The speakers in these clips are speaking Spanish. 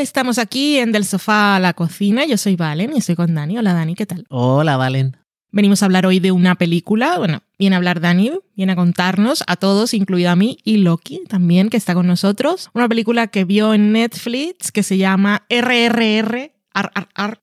Estamos aquí en Del Sofá a la Cocina. Yo soy Valen y estoy con Dani. Hola, Dani, ¿qué tal? Hola, Valen. Venimos a hablar hoy de una película. Bueno, viene a hablar Dani, viene a contarnos a todos, incluido a mí y Loki también, que está con nosotros. Una película que vio en Netflix que se llama RRR. Ar, ar, ar,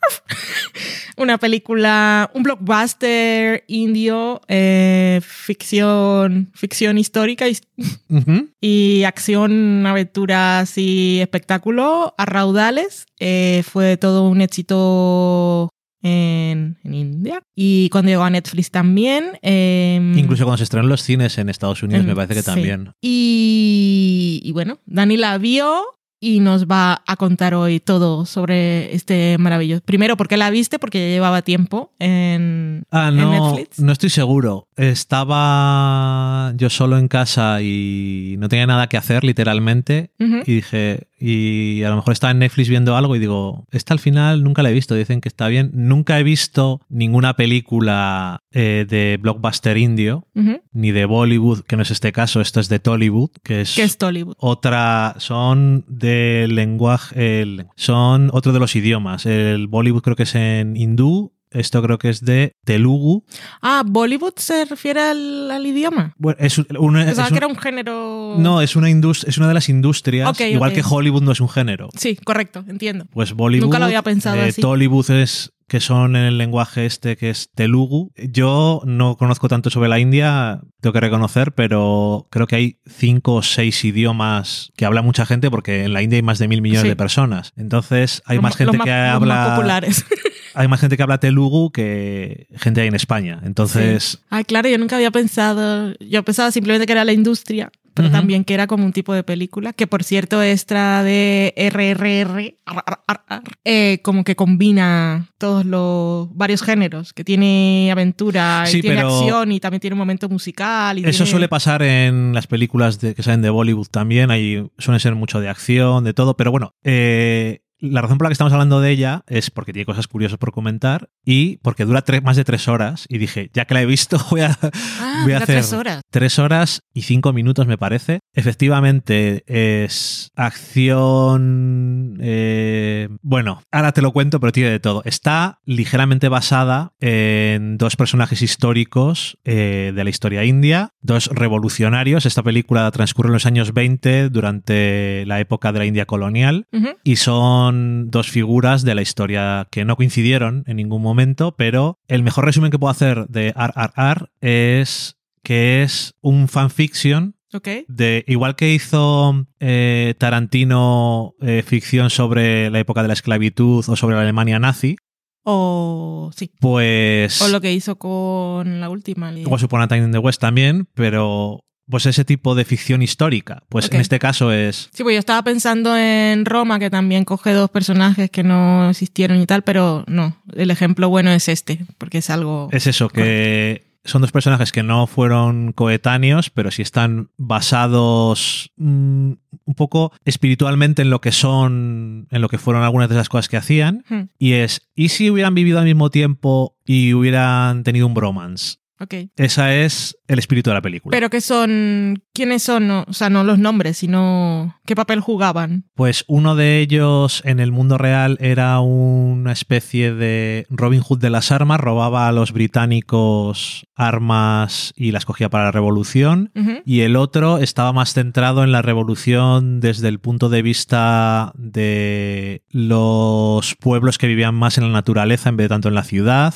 una película, un blockbuster indio, eh, ficción, ficción histórica y, acción, aventuras y espectáculo a raudales. Eh, fue todo un éxito en, en India. Y cuando llegó a Netflix también. eh, Incluso cuando se estrenó en los cines en Estados Unidos, me parece que sí. también. Y, y bueno, Dani la vio y nos va a contar hoy todo sobre este maravilloso. Primero, ¿por qué la viste? Porque ya llevaba tiempo en, Ah, en Netflix. no estoy seguro. Estaba yo solo en casa y no tenía nada que hacer, literalmente. Y dije, y a lo mejor estaba en Netflix viendo algo y digo, esta al final nunca la he visto, dicen que está bien. Nunca he visto ninguna película eh, de blockbuster indio, ni de Bollywood, que no es este caso, esto es de Tollywood, que es Que es Tollywood. otra son de lenguaje el- son otro de los idiomas. El Bollywood creo que es en hindú esto creo que es de telugu Ah, ¿Bollywood se refiere al, al idioma? bueno, es, un- una- Pensaba es un- que era un género... no es una es una de las industrias igual que Hollywood no es un género Sí, correcto, entiendo. pues Bollywood Nunca lo había pensado eh, así. Tollywood es que son en el lenguaje este que es telugu. Yo no conozco tanto sobre la India, tengo que reconocer, pero creo que hay cinco o seis idiomas que habla mucha gente porque en la India hay más de mil millones Sí. de personas. Entonces hay Los más gente los que más- los habla más populares. hay más gente que habla telugu que gente ahí en España. Entonces, Ay, claro, yo nunca había pensado. Yo pensaba simplemente que era la industria, pero también que era como un tipo de película, que por cierto, extra de RRR, eh, como que combina todos los varios géneros, que tiene aventura, y Sí, tiene acción y también tiene un momento musical. Y Eso tiene- suele pasar en las películas de- que salen de Bollywood también. Ahí suelen ser mucho de acción, de todo. Pero bueno, eh, la razón por la que estamos hablando de ella es porque tiene cosas curiosas por comentar y porque dura tres- más de tres horas. Y dije, ya que la he visto, voy a, Ah, voy a hacer tres horas. tres horas y cinco minutos, me parece. Efectivamente, es acción. eh, bueno, ahora te lo cuento, pero tiene de todo. Está ligeramente basada en dos personajes históricos eh, de la historia india, dos revolucionarios. Esta película transcurre en los años 20 durante la época de la India colonial y son dos figuras de la historia que no coincidieron en ningún momento, pero el mejor resumen que puedo hacer de RRR es que es un fanfiction de igual que hizo eh, Tarantino eh, ficción sobre la época de la esclavitud o sobre la Alemania nazi, O sí. pues O lo que hizo con la última. Upon a Time in the West también, pero pues ese tipo de ficción histórica, pues en este caso es Sí, pues yo estaba pensando en Roma, que también coge dos personajes que no existieron y tal, pero no, el ejemplo bueno es este, porque es algo... Es eso, que son dos personajes que no fueron coetáneos, pero sí están basados mm, un poco espiritualmente en lo que son, en lo que fueron algunas de esas cosas que hacían. Hmm, Y es, ¿y si hubieran vivido al mismo tiempo y hubieran tenido un bromance? Ok. Ese es el espíritu de la película. Pero ¿qué son? ¿Quiénes son? O sea, no los nombres, sino qué papel jugaban. Pues uno de ellos en el mundo real era una especie de Robin Hood de las armas, robaba a los británicos armas y las cogía para la revolución. Y el otro estaba más centrado en la revolución desde el punto de vista de los pueblos que vivían más en la naturaleza en vez de tanto en la ciudad.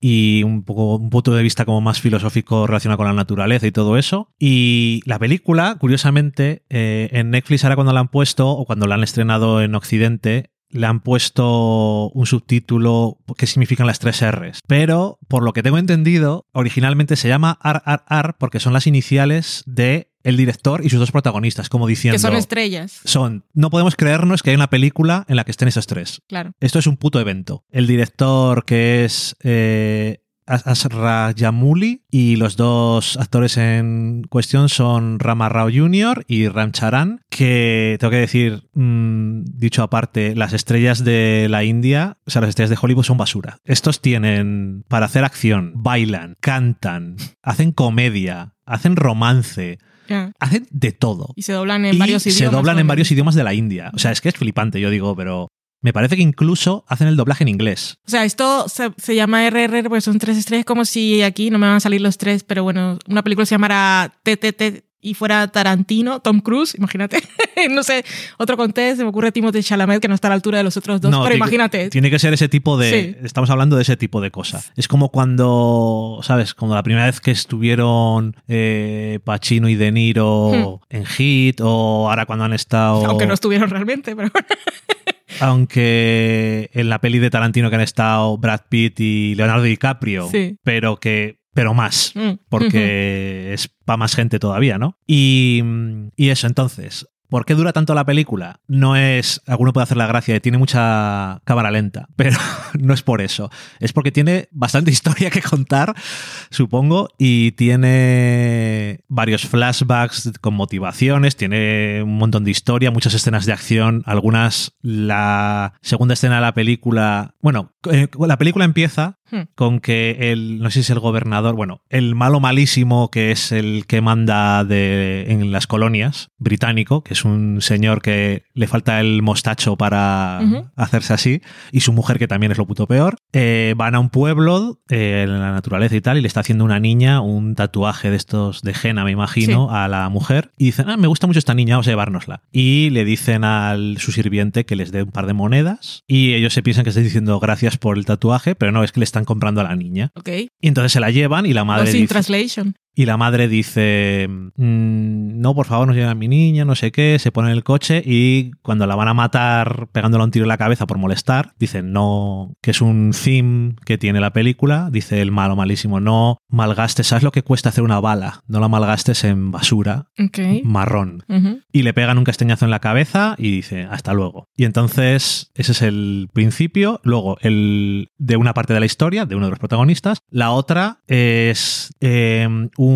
Y un poco un punto de vista como más filosófico relacionado con la naturaleza y todo eso. Y la película, curiosamente, eh, en Netflix ahora cuando la han puesto o cuando la han estrenado en Occidente, le han puesto un subtítulo que significan las tres R's. Pero, por lo que tengo entendido, originalmente se llama RRR porque son las iniciales de el director y sus dos protagonistas, como diciendo... Que son estrellas, son, no podemos creernos que hay una película en la que estén esos tres. claro. Esto es un puto evento. El director que es eh, Asra Jamuli y los dos actores en cuestión son Rama Rao Jr. y Ram Charan, que tengo que decir, mm, dicho aparte, las estrellas de la India, o sea, las estrellas de Hollywood son basura. Estos tienen para hacer acción, bailan, cantan, hacen comedia, hacen romance. Ya. Hacen de todo. Y se doblan en y varios se idiomas. doblan en varios idiomas de la India. O sea, es que es flipante, yo digo, pero me parece que incluso hacen el doblaje en inglés. O sea, esto se, se llama RRR porque son tres estrellas, como si aquí no me van a salir los tres, pero bueno, una película se llamara TTT y fuera Tarantino, Tom Cruise, imagínate. no sé, otro contexto, se me ocurre Timothée Chalamet, que no está a la altura de los otros dos, No, pero imagínate. Tiene que ser ese tipo de. Sí. Estamos hablando de ese tipo de cosas. Es como cuando, ¿sabes? Como la primera vez que estuvieron eh, Pacino y De Niro en Hit, o ahora cuando han estado. Aunque no estuvieron realmente, pero bueno. aunque en la peli de Tarantino que han estado Brad Pitt y Leonardo DiCaprio, Sí. pero que. Pero más. Mm. porque es para más gente todavía, ¿no? Y, y eso, entonces, ¿por qué dura tanto la película? No es, alguno puede hacer la gracia de tiene mucha cámara lenta, pero no es por eso. Es porque tiene bastante historia que contar, supongo, y tiene varios flashbacks con motivaciones, tiene un montón de historia, muchas escenas de acción, algunas, la segunda escena de la película, bueno, eh, la película empieza Hmm. con que el, no sé si es el gobernador, bueno, el malo malísimo que es el que manda de, en las colonias, británico, que es un señor que le falta el mostacho para hacerse así, y su mujer que también es lo puto peor, eh, van a un pueblo eh, en la naturaleza y tal, y le está haciendo una niña un tatuaje de estos de henna, me imagino, a la mujer, y dicen, ah, me gusta mucho esta niña, vamos a llevárnosla. Y le dicen al su sirviente que les dé un par de monedas, y ellos se piensan que está diciendo gracias por el tatuaje, pero no, es que le están comprando a la niña. Ok. Y entonces se la llevan y la madre Lost in dice, Translation. Y la madre dice, "Mm, no, por favor, no lleven a mi niña, no sé qué, se pone en el coche y cuando la van a matar pegándole un tiro en la cabeza por molestar, dicen, no, que es un theme que tiene la película, dice el malo malísimo, no malgastes, ¿sabes lo que cuesta hacer una bala? No la malgastes en basura marrón. Y le pegan un castañazo en la cabeza y dice, hasta luego. Y entonces, ese es el principio. Luego, el de una parte de la historia, de uno de los protagonistas. La otra es eh, un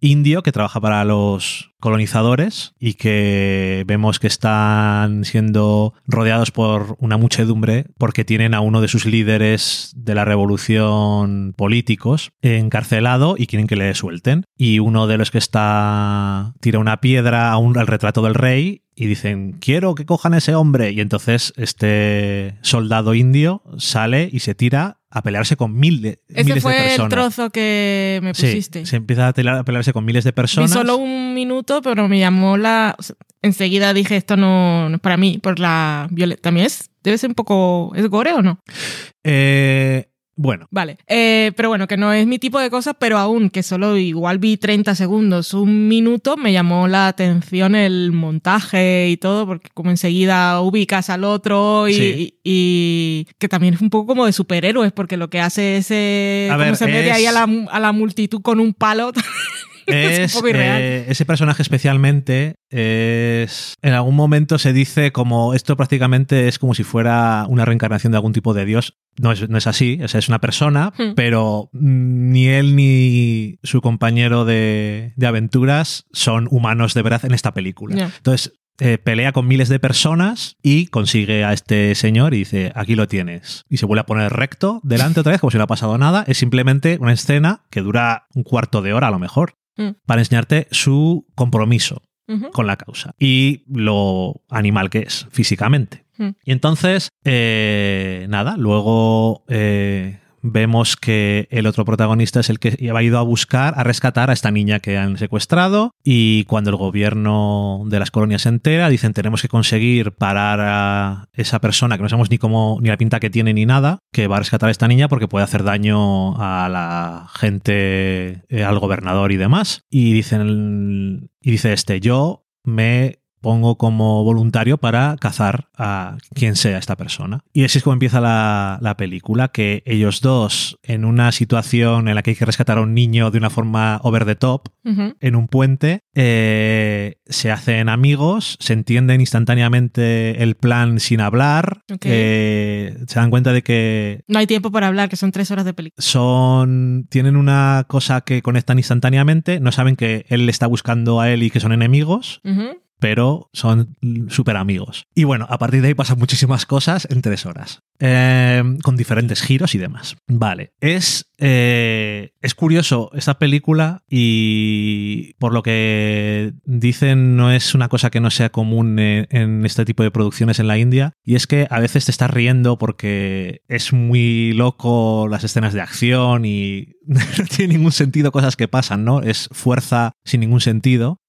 indio que trabaja para los colonizadores y que vemos que están siendo rodeados por una muchedumbre porque tienen a uno de sus líderes de la revolución políticos encarcelado y quieren que le suelten. Y uno de los que está tira una piedra a un, al retrato del rey y dicen, quiero que cojan a ese hombre. Y entonces este soldado indio sale y se tira a pelearse con mil de, Ese miles de fue el personas. trozo que me Sí, pusiste. se empieza a, tela- a pelearse con miles de Vi personas. solo un minuto, pero me llamó la. o sea, enseguida dije, esto no, no es para mí, por la violencia. También es. Debe ser un poco. ¿Es gore o no? Eh, bueno, Vale. Eh, pero bueno, que no es mi tipo de cosas, pero aún que solo igual vi 30 segundos, un minuto, me llamó la atención el montaje y todo, porque como enseguida ubicas al otro y, Sí. y- y que también es un poco como de superhéroes, porque lo que hace es eh, A como ver, se mete es- ahí a la, a la multitud con un palo. Es un es, poco irreal. eh, ese personaje especialmente es en algún momento se dice como esto prácticamente es como si fuera una reencarnación de algún tipo de dios no es, no es así o sea, es una persona Hmm. pero ni él ni su compañero de, de aventuras son humanos de verdad en esta película entonces eh, pelea con miles de personas y consigue a este señor y dice, aquí lo tienes. Y se vuelve a poner recto delante otra vez, como si no ha pasado nada. Es simplemente una escena que dura un cuarto de hora a lo mejor, Mm. para enseñarte su compromiso con la causa y lo animal que es físicamente. Mm. Y entonces, eh, nada, luego eh, vemos que el otro protagonista es el que ha ido a buscar, a rescatar a esta niña que han secuestrado y cuando el gobierno de las colonias se entera, dicen tenemos que conseguir parar a esa persona que no sabemos ni cómo, ni la pinta que tiene ni nada, que va a rescatar a esta niña porque puede hacer daño a la gente, eh, al gobernador y demás. Y dicen, y dice este, yo me pongo como voluntario para cazar a quien sea esta persona. Y así es como empieza la, la película, que ellos dos, en una situación en la que hay que rescatar a un niño de una forma over the top, Ujú. en un puente, eh, se hacen amigos, se entienden instantáneamente el plan sin hablar, eh, se dan cuenta de que No hay tiempo para hablar, que son tres horas de película. son tienen una cosa que conectan instantáneamente, no saben que él le está buscando a él y que son enemigos, Ujú. Pero son súper amigos. Y bueno, a partir de ahí pasan muchísimas cosas en tres horas. Eh, con diferentes giros y demás. Vale, es, eh, es curioso esta película y por lo que dicen no es una cosa que no sea común en, en, este tipo de producciones en la India y es que a veces te estás riendo porque es muy loco las escenas de acción y no tiene ningún sentido cosas que pasan, ¿no? Es fuerza sin ningún sentido.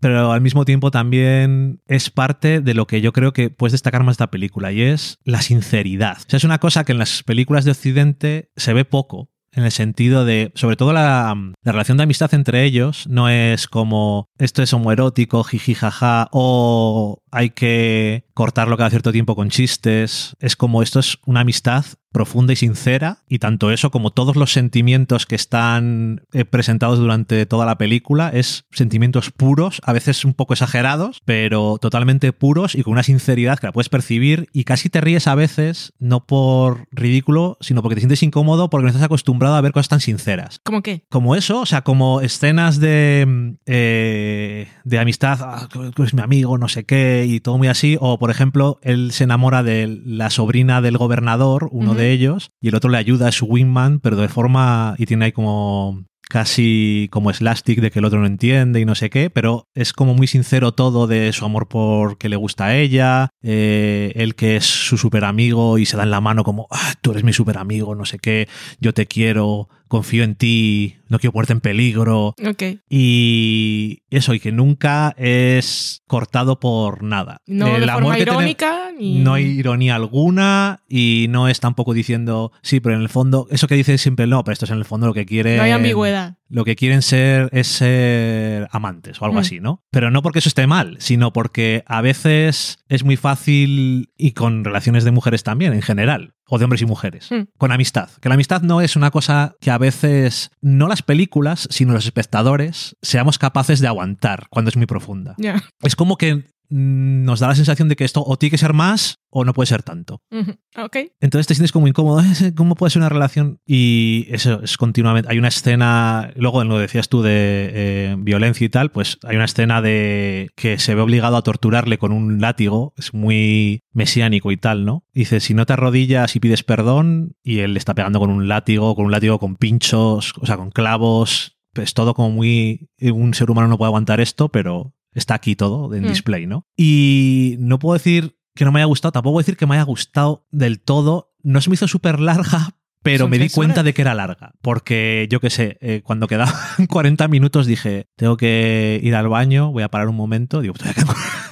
Pero al mismo tiempo también es parte de lo que yo creo que puedes destacar más de esta película y es la sinceridad. O sea, es una cosa que en las películas de Occidente se ve poco, en el sentido de, sobre todo la, la, relación de amistad entre ellos, no es como esto es homoerótico, jiji, jaja, o hay que cortarlo cada cierto tiempo con chistes. Es como esto es una amistad profunda y sincera, y tanto eso como todos los sentimientos que están eh, presentados durante toda la película es sentimientos puros, a veces un poco exagerados, pero totalmente puros y con una sinceridad que la puedes percibir y casi te ríes a veces, no por ridículo, sino porque te sientes incómodo porque no estás acostumbrado a ver cosas tan sinceras. ¿Cómo qué? Como eso, o sea, como escenas de, eh, de amistad, ah, es mi amigo, no sé qué, y todo muy así, o por ejemplo, él se enamora de la sobrina del gobernador, uno uh -huh. de ellos, y el otro le ayuda, es su wingman, pero de forma, y tiene ahí como casi como slastic de que el otro no entiende y no sé qué, pero es como muy sincero todo de su amor por que le gusta a ella, eh, él que es su super amigo y se da en la mano como, ah, tú eres mi super amigo, no sé qué, yo te quiero, confío en ti, no quiero ponerte en peligro. Okay. Y eso, y que nunca es cortado por nada. No el de forma tiene- irónica ni... no hay ironía alguna y no es tampoco diciendo, sí, pero en el fondo, eso que dice siempre no, pero esto es en el fondo lo que quiere. No hay ambigüedad. Lo que quieren ser es ser amantes o algo Mm. así, ¿no? Pero no porque eso esté mal, sino porque a veces es muy fácil y con relaciones de mujeres también, en general, o de hombres y mujeres, Mm. con amistad. Que la amistad no es una cosa que a veces, no las películas, sino los espectadores, seamos capaces de aguantar cuando es muy profunda. Es como que nos da la sensación de que esto o tiene que ser más o no puede ser tanto. Ujú. Ok. Entonces te sientes como incómodo. ¿Cómo puede ser una relación? Y eso es continuamente. Hay una escena, luego en lo que decías tú de eh, violencia y tal, pues hay una escena de que se ve obligado a torturarle con un látigo. Es muy mesiánico y tal, ¿no? Dice, si no te arrodillas y pides perdón, y él le está pegando con un látigo, con un látigo con pinchos, o sea, con clavos. Es todo como muy... Un ser humano no puede aguantar esto, pero está aquí todo en Mm. display, ¿no? Y no puedo decir que no me haya gustado, tampoco puedo decir que me haya gustado del todo. No se me hizo súper larga, pero me di cuenta de que era larga. Porque yo qué sé, eh, cuando quedaban 40 minutos dije, tengo que ir al baño, voy a parar un momento. Digo,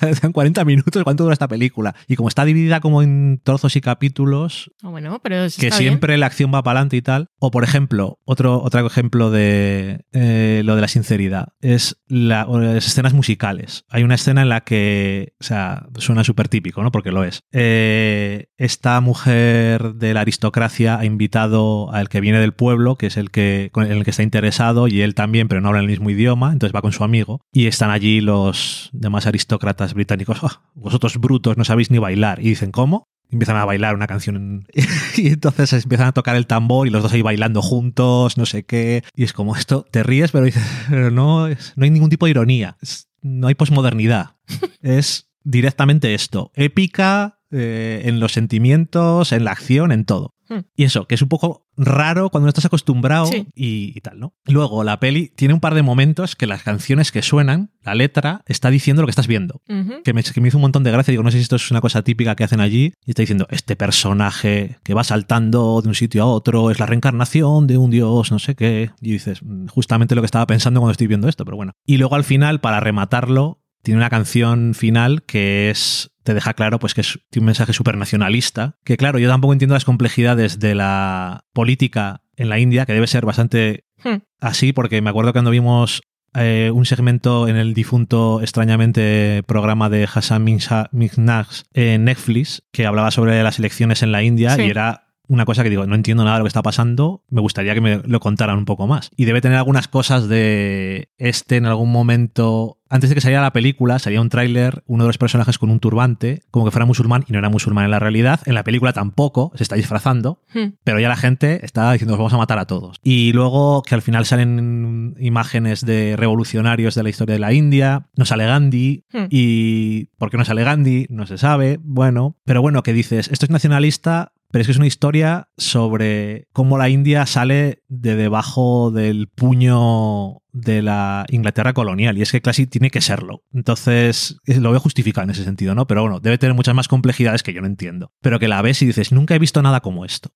quedan 40 minutos, ¿cuánto dura esta película? Y como está dividida como en trozos y capítulos, Ah, bueno, pero eso que bien. siempre la acción va para adelante y tal. O por ejemplo, otro, otro ejemplo de eh, lo de la sinceridad es la- las escenas musicales. Hay una escena en la que, o sea, suena súper típico, ¿no? Porque lo es. Eh, esta mujer de la aristocracia ha invitado al que viene del pueblo, que es el que, con el que está interesado, y él también, pero no habla el mismo idioma, entonces va con su amigo. Y están allí los demás aristócratas británicos. "Ah, vosotros brutos no sabéis ni bailar. Y dicen, ¿cómo? empiezan a bailar una canción y entonces empiezan a tocar el tambor y los dos ahí bailando juntos, no sé qué. Y es como esto, te ríes, pero dices, pero no, no hay ningún tipo de ironía, no hay posmodernidad. es directamente esto, épica eh, en los sentimientos, en la acción, en todo. Hmm. Y eso, que es un poco raro cuando no estás acostumbrado Sí. y, y tal, ¿no? Luego, la peli tiene un par de momentos que las canciones que suenan, la letra, está diciendo lo que estás viendo que me, que me hizo un montón de gracia. Digo, no sé si esto es una cosa típica que hacen allí. Y está diciendo, este personaje que va saltando de un sitio a otro es la reencarnación de un dios, no sé qué. Y dices, "Mm, justamente lo que estaba pensando cuando estoy viendo esto, pero bueno. Y luego al final, para rematarlo, tiene una canción final que es te deja claro pues que es, tiene un mensaje súper nacionalista que claro yo tampoco entiendo las complejidades de la política en la India que debe ser bastante Hmm. así porque me acuerdo cuando vimos eh, un segmento en el difunto extrañamente programa de Hassan Minha- Minhaj en Netflix que hablaba sobre las elecciones en la India Sí. y era una cosa que digo, no entiendo nada de lo que está pasando, me gustaría que me lo contaran un poco más. Y debe tener algunas cosas de este en algún momento antes de que saliera la película, salía un tráiler, uno de los personajes con un turbante, como que fuera musulmán y no era musulmán en la realidad. En la película tampoco, se está disfrazando, Hmm. pero ya la gente está diciendo, "Os vamos a matar a todos. Y luego que al final salen imágenes de revolucionarios de la historia de la India, no sale Gandhi, Hmm. y ¿por qué no sale Gandhi? No se sabe, bueno, pero bueno, que dices, esto es nacionalista, pero es que es una historia sobre cómo la India sale de debajo del puño de la Inglaterra colonial. Y es que casi tiene que serlo. Entonces, lo veo justificado en ese sentido, ¿no? Pero bueno, debe tener muchas más complejidades que yo no entiendo. Pero que la ves y dices, nunca he visto nada como esto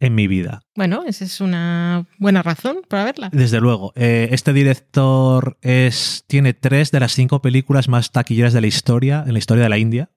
En mi vida. Bueno, esa es una buena razón para verla. Desde luego. Eh, este director es, tiene tres de las cinco películas más taquilleras de la historia, en la historia de la India.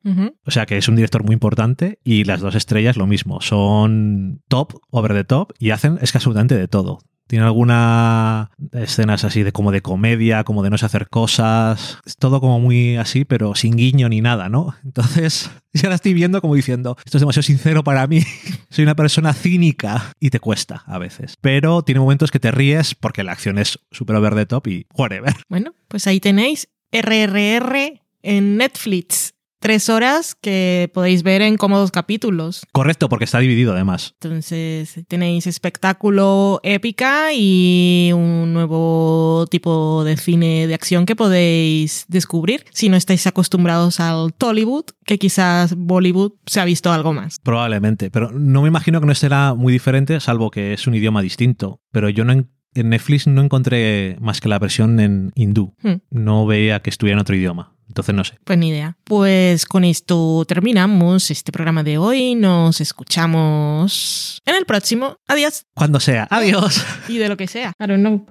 O sea que es un director muy importante y las dos estrellas lo mismo. Son top, over the top y hacen es que absolutamente de todo. Tiene algunas escenas así de como de comedia, como de no sé hacer cosas. Es todo como muy así, pero sin guiño ni nada, ¿no? Entonces, ya la estoy viendo como diciendo, esto es demasiado sincero para mí. Soy una persona cínica y te cuesta a veces. Pero tiene momentos que te ríes porque la acción es súper over the top y whatever. Bueno, pues ahí tenéis RRR en Netflix. Tres horas que podéis ver en cómodos capítulos. Correcto, porque está dividido además. Entonces tenéis espectáculo épica y un nuevo tipo de cine de acción que podéis descubrir si no estáis acostumbrados al Tollywood, que quizás Bollywood se ha visto algo más. Probablemente, pero no me imagino que no será muy diferente, salvo que es un idioma distinto. Pero yo no en, Netflix no encontré más que la versión en hindú. Hmm. No veía que estuviera en otro idioma. Entonces no sé. Pues ni idea. Pues con esto terminamos este programa de hoy. Nos escuchamos en el próximo. Adiós. Cuando sea. Adiós. Y de lo que sea. I don't know.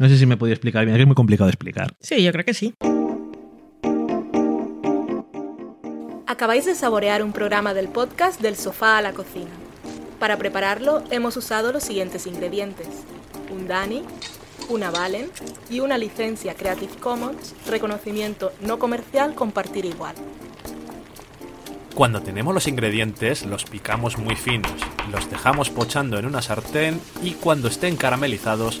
No sé si me podía explicar bien, es que es muy complicado de explicar. Sí, yo creo que sí. Acabáis de saborear un programa del podcast Del sofá a la cocina. Para prepararlo hemos usado los siguientes ingredientes. Un Dani, una Valen y una licencia Creative Commons, reconocimiento no comercial compartir igual. Cuando tenemos los ingredientes, los picamos muy finos, los dejamos pochando en una sartén y cuando estén caramelizados,